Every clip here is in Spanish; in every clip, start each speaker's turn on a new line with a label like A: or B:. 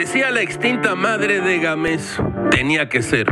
A: Decía la extinta madre de Gamés, tenía que ser.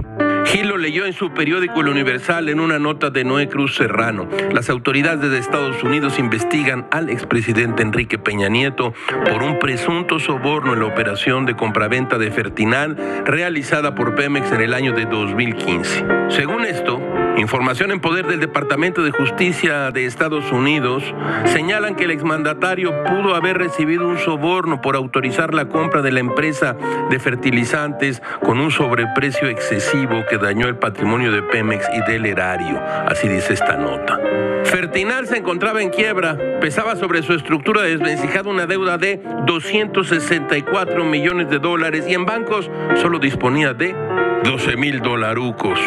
A: Gil lo leyó en su periódico El Universal en una nota de Noé Cruz Serrano. Las autoridades de Estados Unidos investigan al expresidente Enrique Peña Nieto por un presunto soborno en la operación de compraventa de Fertinal realizada por Pemex en el año de 2015. Según esto, Información en poder del Departamento de Justicia de Estados Unidos. Señalan que el exmandatario pudo haber recibido un soborno por autorizar la compra de la empresa de fertilizantes con un sobreprecio excesivo que dañó el patrimonio de Pemex y del erario, así dice esta nota. Fertinal se encontraba en quiebra, pesaba sobre su estructura desvencijada una deuda de 264 millones de dólares y en bancos solo disponía de 12 mil dolarucos.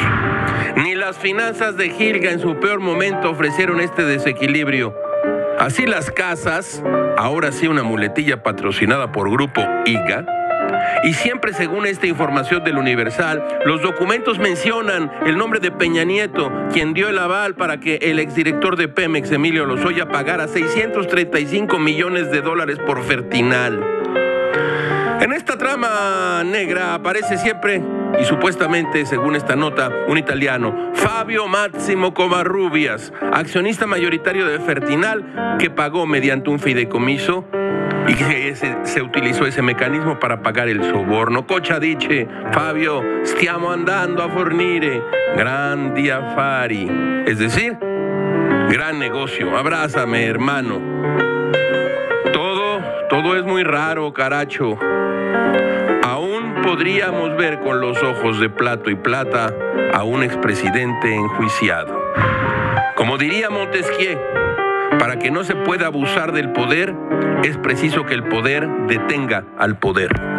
A: Ni las finanzas de Gilga en su peor momento ofrecieron este desequilibrio. Así las casas, ahora sí una muletilla patrocinada por Grupo IGA, y siempre según esta información del Universal, los documentos mencionan el nombre de Peña Nieto, quien dio el aval para que el exdirector de Pemex, Emilio Lozoya, pagara 635 millones de dólares por Fertinal. En esta trama negra aparece siempre y supuestamente, según esta nota, un italiano, Fabio Máximo Covarrubias, accionista mayoritario de Fertinal, que pagó mediante un fideicomiso y que se, utilizó ese mecanismo para pagar el soborno. Cocha dice, Fabio, stiamo andando a fornire grandi affari. Es decir, gran negocio. Abrázame, hermano. Todo, es muy raro, caracho podríamos ver con los ojos de plato y plata a un expresidente enjuiciado. Como diría Montesquieu, para que no se pueda abusar del poder, es preciso que el poder detenga al poder.